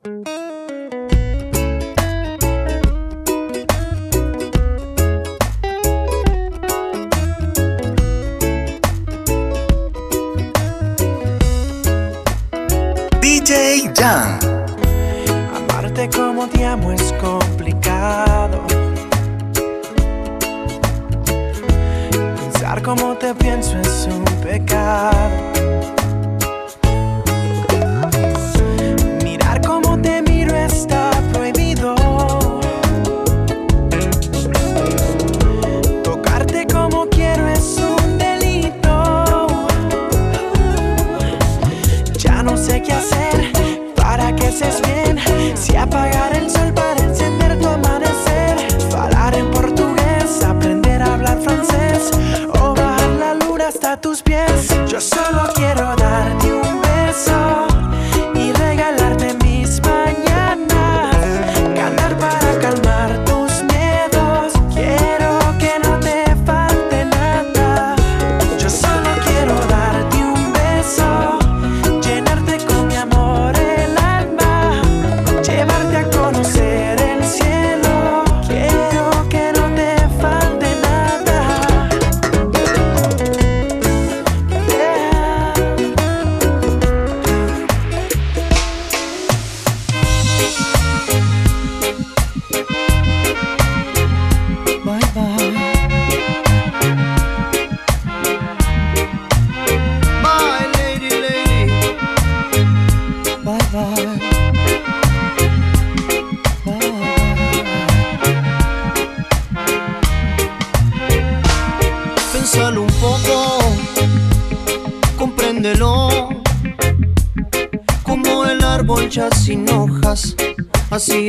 DJ Jan. Amarte como te amo es complicado. Pensar como te pienso es un pecado. Si apagara el sol para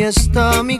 está mi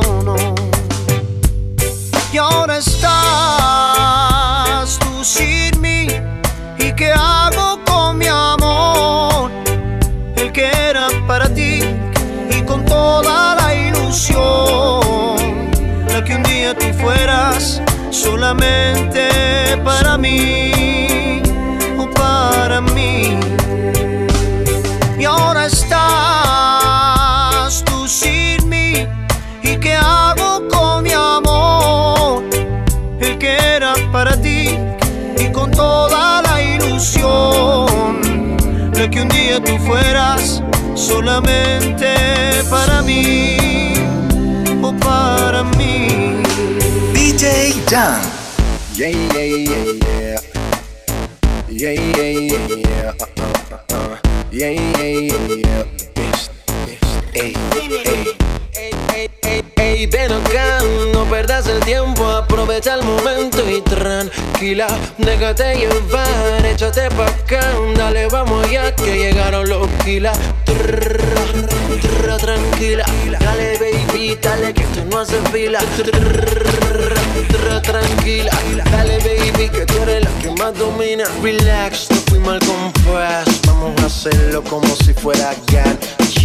Y ahora estás tú sin mí. ¿Y qué hago con mi amor? El que era para ti y con toda la ilusión. La que un día tú fueras solamente para mí fueras solamente para mí o para mí. DJ Jan. Yeah, yeah, yeah, yeah. Yeah, yeah, yeah, yeah. Yeah, yeah, yeah, Ey, ey, ey, ey, ven acá, no perdas el tiempo, aprovecha el momento y tranquila, déjate llevar, échate pa' acá, dale, vamos que llegaron los kilas. Tranquila, dale baby, dale que tú no haces fila. Tranquila, dale baby, que tú eres la que más domina. Relax, no fui mal compuesto, vamos a hacerlo como si fuera GAN.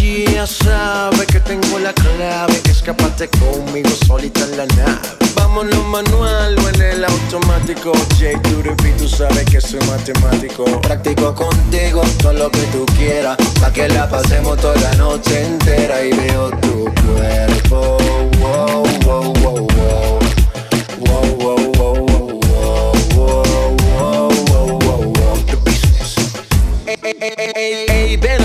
Ya sabe que tengo la clave, escapate conmigo solita en la nave. Vámonos manual o en el automático. J. Turepi, tú sabes que soy matemático. Practico contigo todo lo que tú quieras. Pa' que la pasemos toda la noche entera y veo tu cuerpo. Wow, wow, wow, wow. Wow, wow, wow. Ey, ven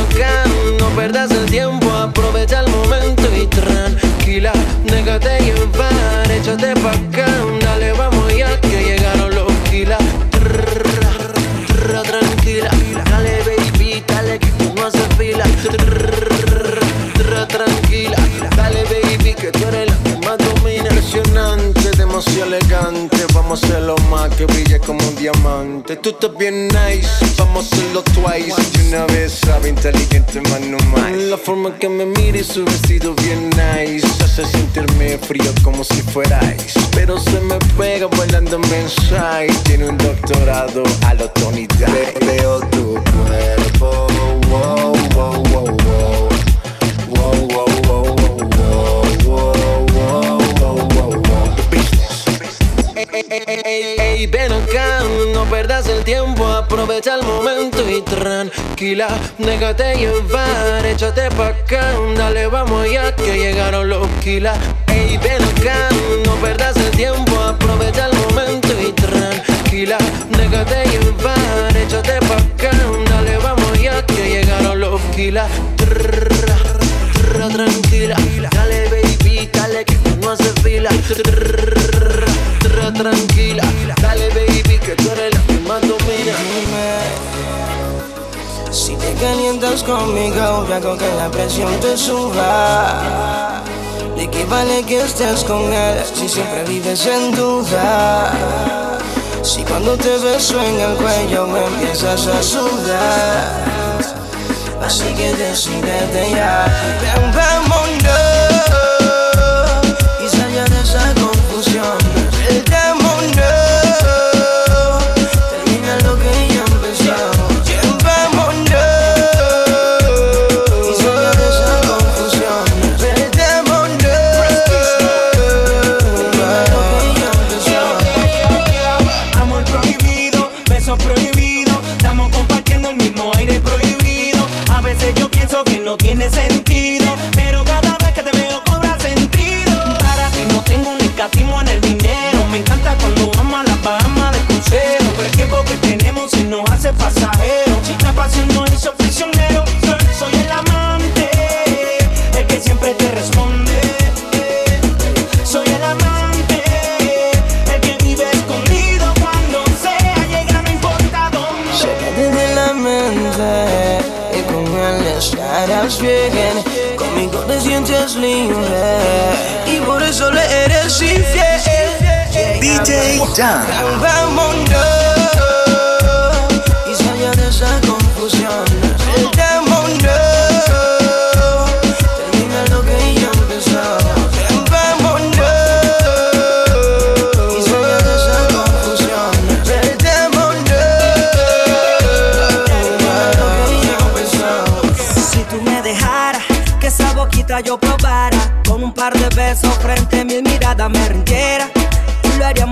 no el tiempo, aprovecha el momento y tranquila, déjate llevar, échate pa' elegante, vamos a hacerlo más que brille como un diamante. Tú estás bien nice, vamos a hacerlo twice. Y una vez sabe inteligente, más no más. La forma que me mira y su vestido bien nice hace sentirme frío como si fuera ice. Pero se me pega bailando mensaje. Tiene un doctorado a lo Tony. Veo tu cuerpo, ey, ven acá, no perdas el tiempo, aprovecha el momento y tranquila, déjate llevar, échate pa' acá, dale, vamos ya que llegaron los kilas. Ey, ven acá, no perdas el tiempo, aprovecha el momento y tranquila, déjate llevar, échate pa' acá, dale, vamos ya que llegaron los kilas. Tranquila, dale dale que no haces fila. Tranquila, dale baby, que tú eres la que más domina. Si te calientas conmigo, yo hago que la presión te suba. ¿De qué vale que estés con él si siempre vives en duda? Si cuando te beso en el cuello me empiezas a sudar. Así que decídete ya. One. Done.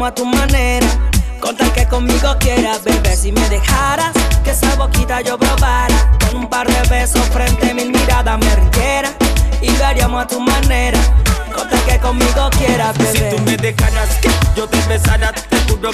A tu manera. Con tal que conmigo quieras, bebé Si me dejaras que esa boquita yo probara. Con un par de besos frente a mil miradas me rindiera. Y lo haríamos a tu manera. Con tal que conmigo quieras, Si bebé. tú me dejaras que yo te besara,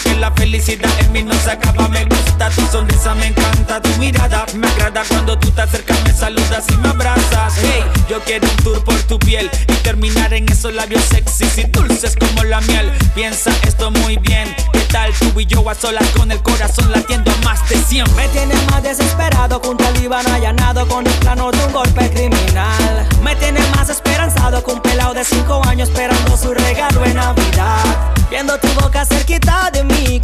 que la felicidad en mí no se acaba. Me gusta tu sonrisa, me encanta tu mirada. Me agrada cuando tú te acercas, me saludas y me abrazas. Hey, yo quiero un tour por tu piel y terminar en esos labios sexys y dulces como la miel. Piensa esto muy bien. ¿Qué tal tú y yo a solas con el corazón latiendo más de 100? Me tienes más desesperado que un talibán allanado con el plano de un golpe criminal. Me tienes más esperanzado que un pelado de 5 años esperando su regalo en Navidad. Viendo tu boca cerquita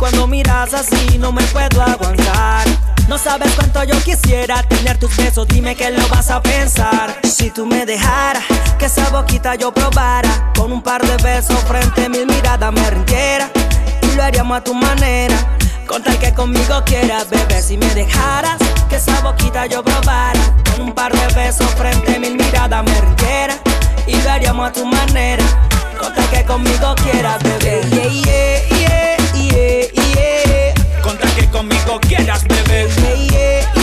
cuando miras así no me puedo aguantar. No sabes cuánto yo quisiera tener tus besos, dime que lo vas a pensar. Si tú me dejaras que esa boquita yo probara, con un par de besos frente a mil miradas me rindiera. Y lo haríamos a tu manera, con tal que conmigo quieras, bebé. Si me dejaras que esa boquita yo probara, con un par de besos frente a mil miradas me rindiera. Y lo haríamos a tu manera, con tal que conmigo quieras, bebé. Yeah, yeah, yeah, yeah, yeah. Con tal que conmigo quieras, bebé. Yeah, yeah,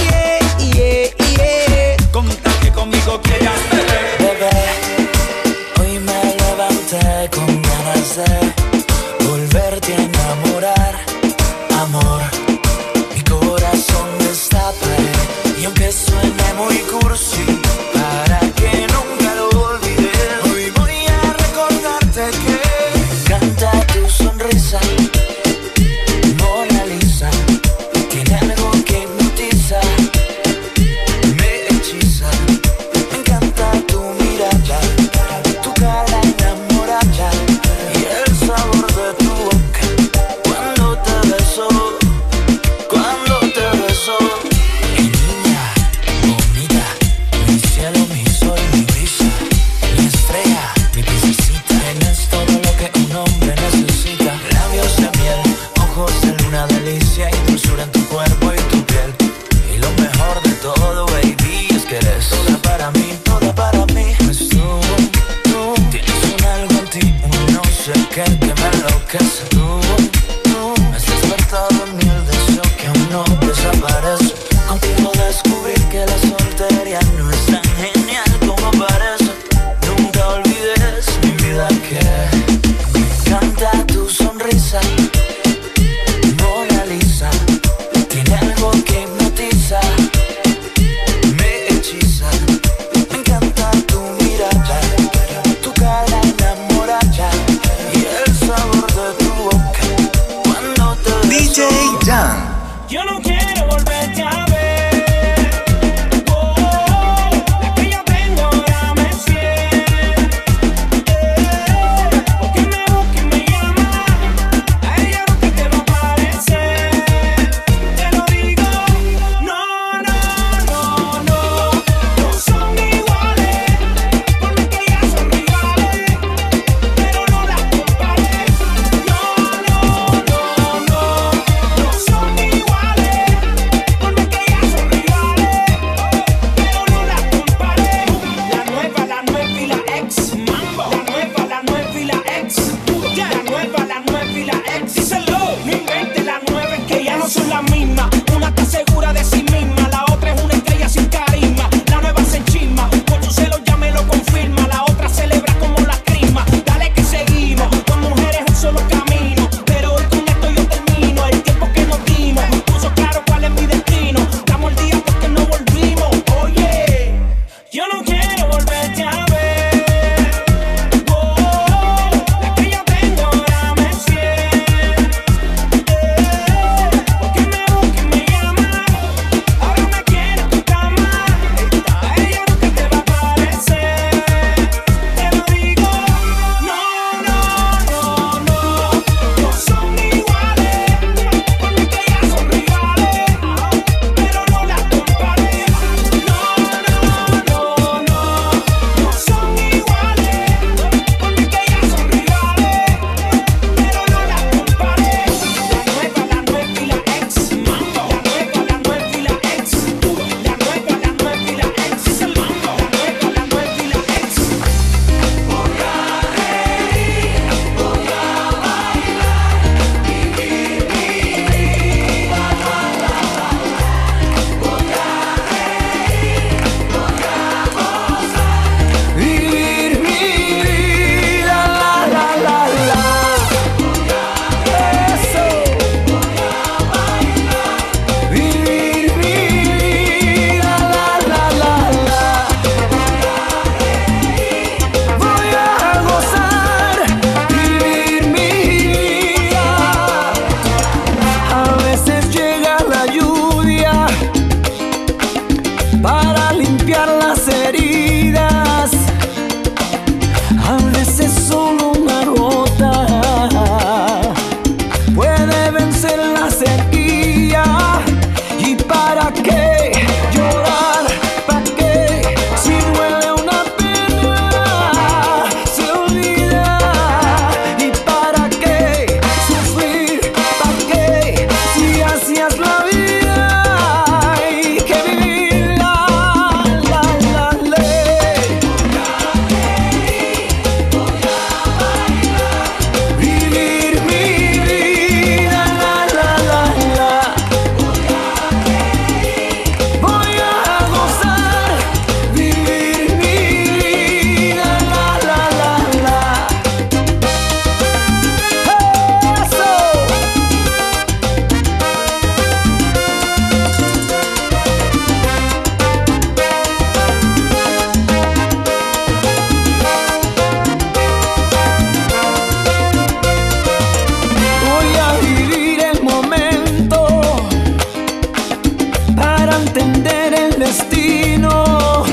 entender el destino.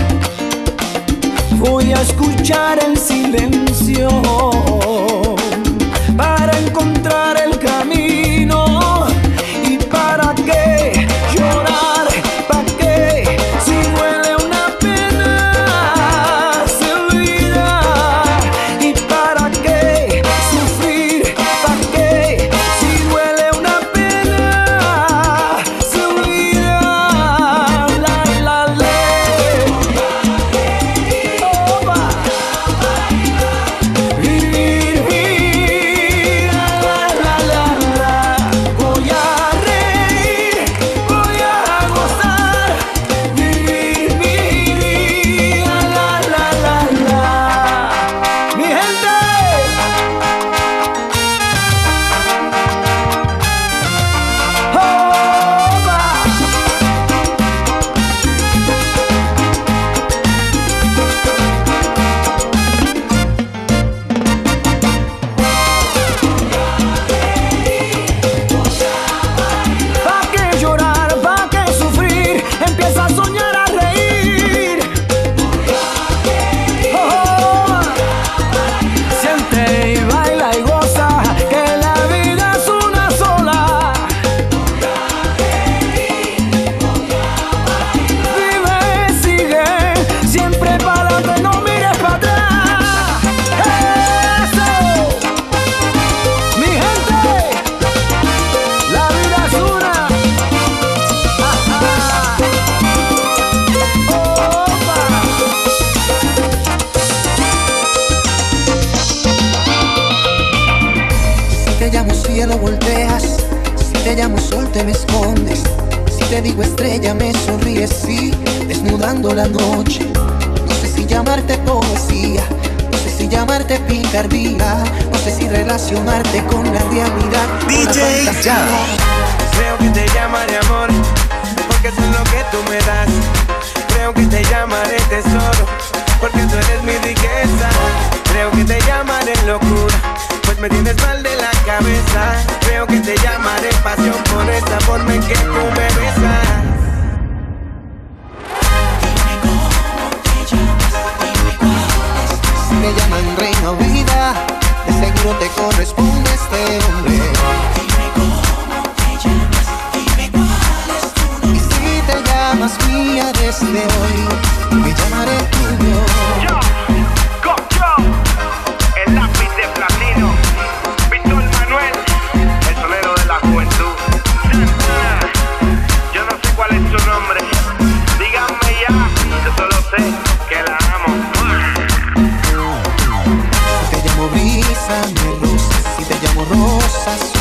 Voy a escuchar el silencio. tu estrella me sonríe, sí, desnudando la noche. No sé si llamarte poesía, no sé si llamarte picardía, no sé si relacionarte con la realidad. DJ. Creo que te llamaré amor, porque eso es lo que tú me das. Creo que te llamaré tesoro, porque tú eres mi riqueza. Creo que te llamaré locura pues me tienes mal de la cabeza. Creo que te llamaré pasión por esta forma en que tú me besas. me llaman reina vida, de seguro te corresponde este hombre. Dime cómo te llamas, dime cuál es tu nombre. Y si te llamas mía desde hoy, me llamaré tu tuyo. sensación.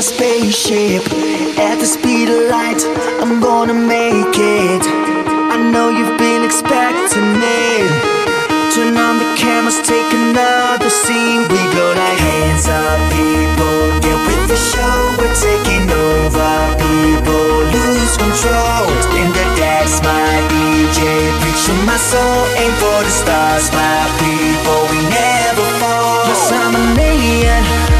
My spaceship. At the speed of light, I'm gonna make it. I know you've been expecting it. Turn on the cameras, take another scene. We go like hands up, people. Get with the show, we're taking over. People lose control. In the dance, my DJ, preach to my soul. Aim for the stars, my people. We never fall. Yes, I'm an alien.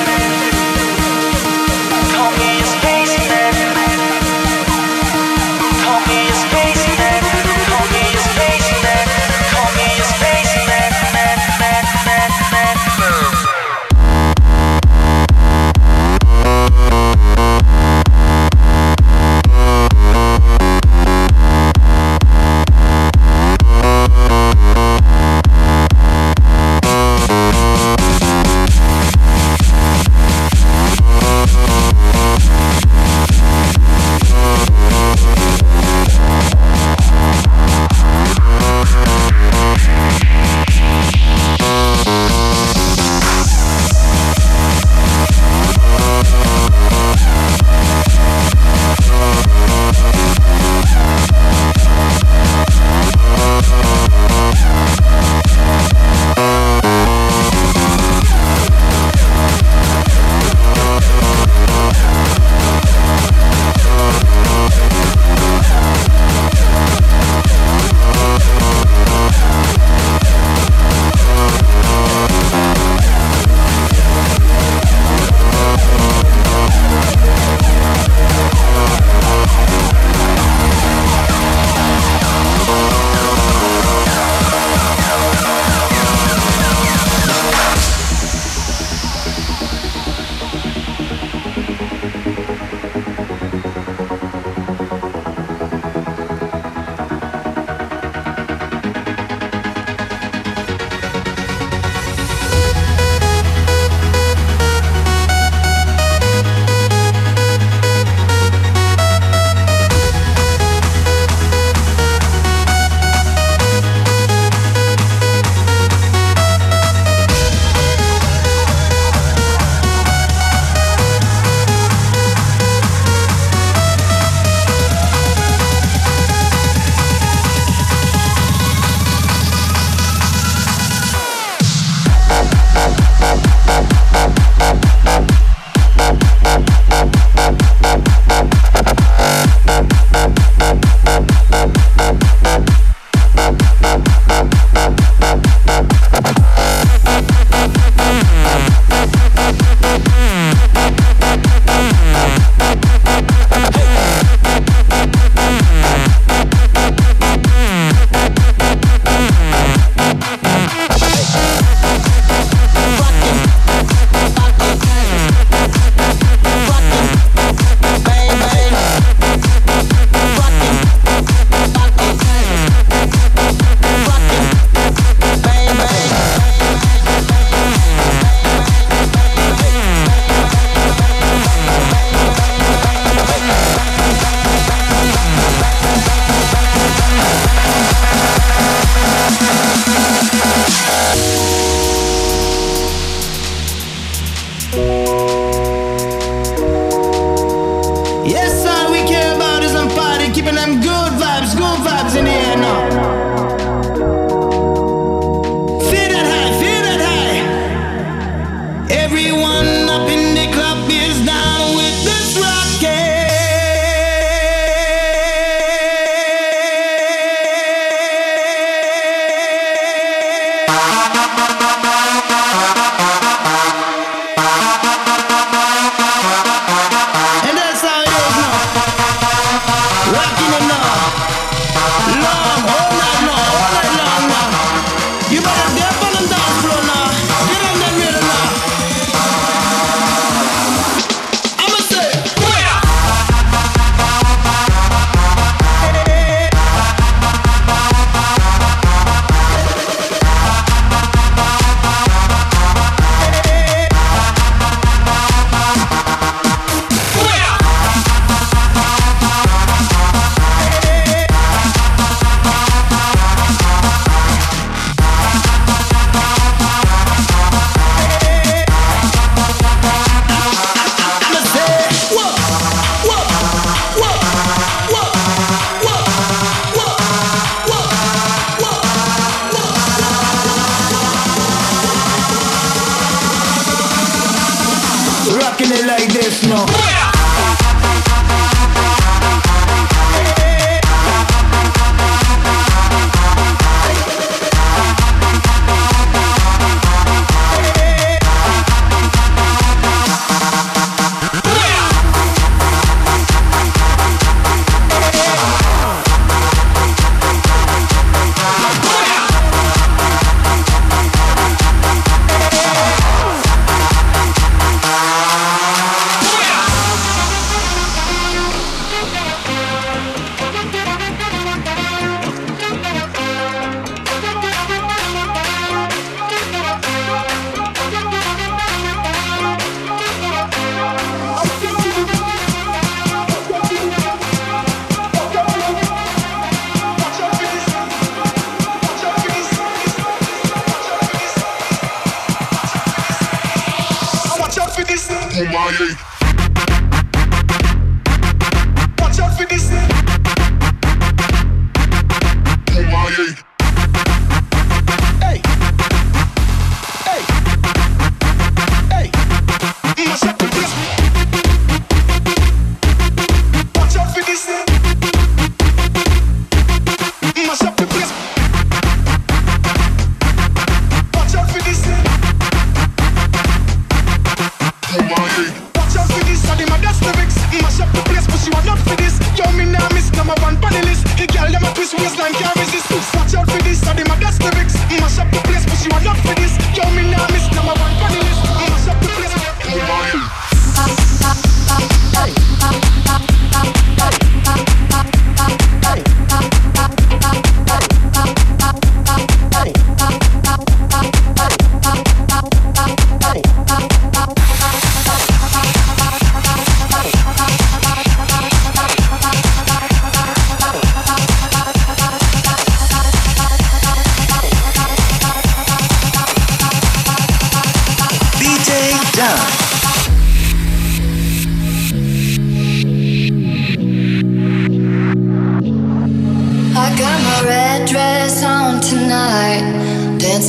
Friday.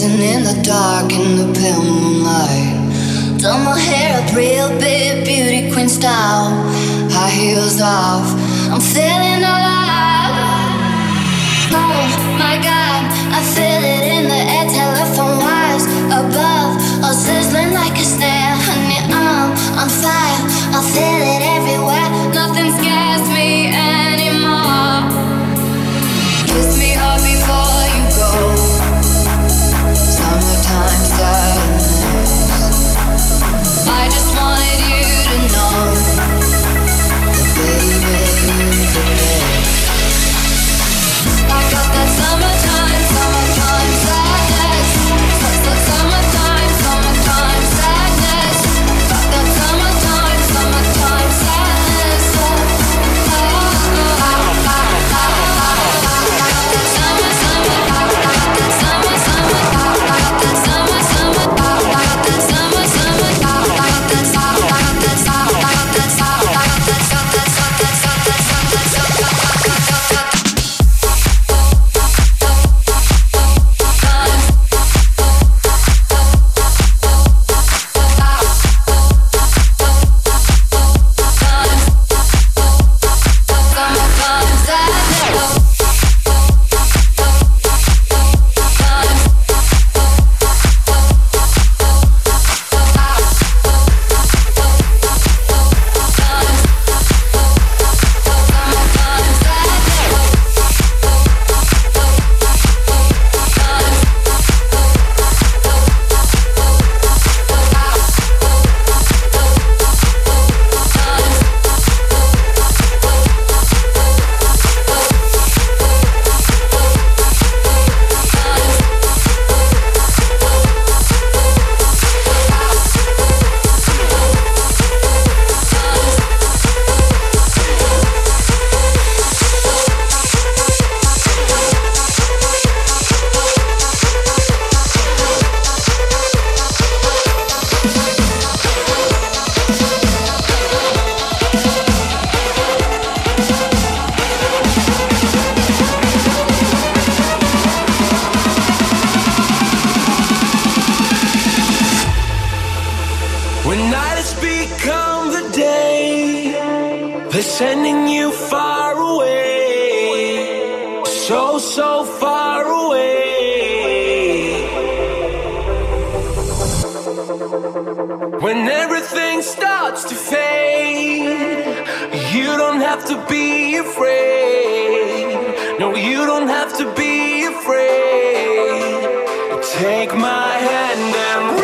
dancing in the dark in the pale moonlight. Done my hair up real big, beauty queen style. High heels off, I'm feeling alive. Oh my god, I feel it in the air. Telephone wires above, all sizzling like a snare. Honey, I'm on fire, I feel it. Take my hand and